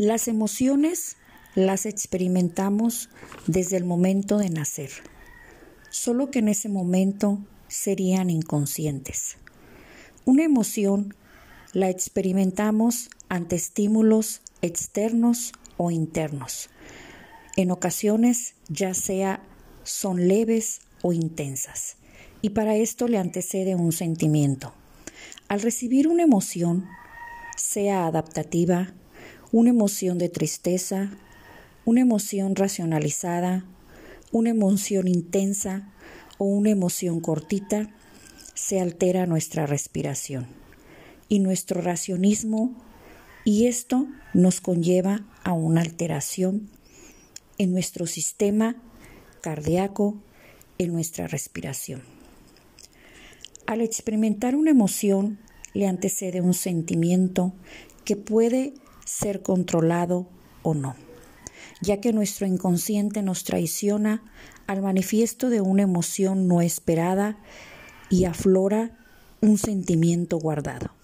Las emociones las experimentamos desde el momento de nacer, solo que en ese momento serían inconscientes. Una emoción la experimentamos ante estímulos externos o internos. En ocasiones ya sea son leves o intensas, y para esto le antecede un sentimiento. Al recibir una emoción, sea adaptativa, una emoción de tristeza, una emoción racionalizada, una emoción intensa o una emoción cortita, se altera nuestra respiración y nuestro racionismo y esto nos conlleva a una alteración en nuestro sistema cardíaco, en nuestra respiración. Al experimentar una emoción le antecede un sentimiento que puede ser controlado o no, ya que nuestro inconsciente nos traiciona al manifiesto de una emoción no esperada y aflora un sentimiento guardado.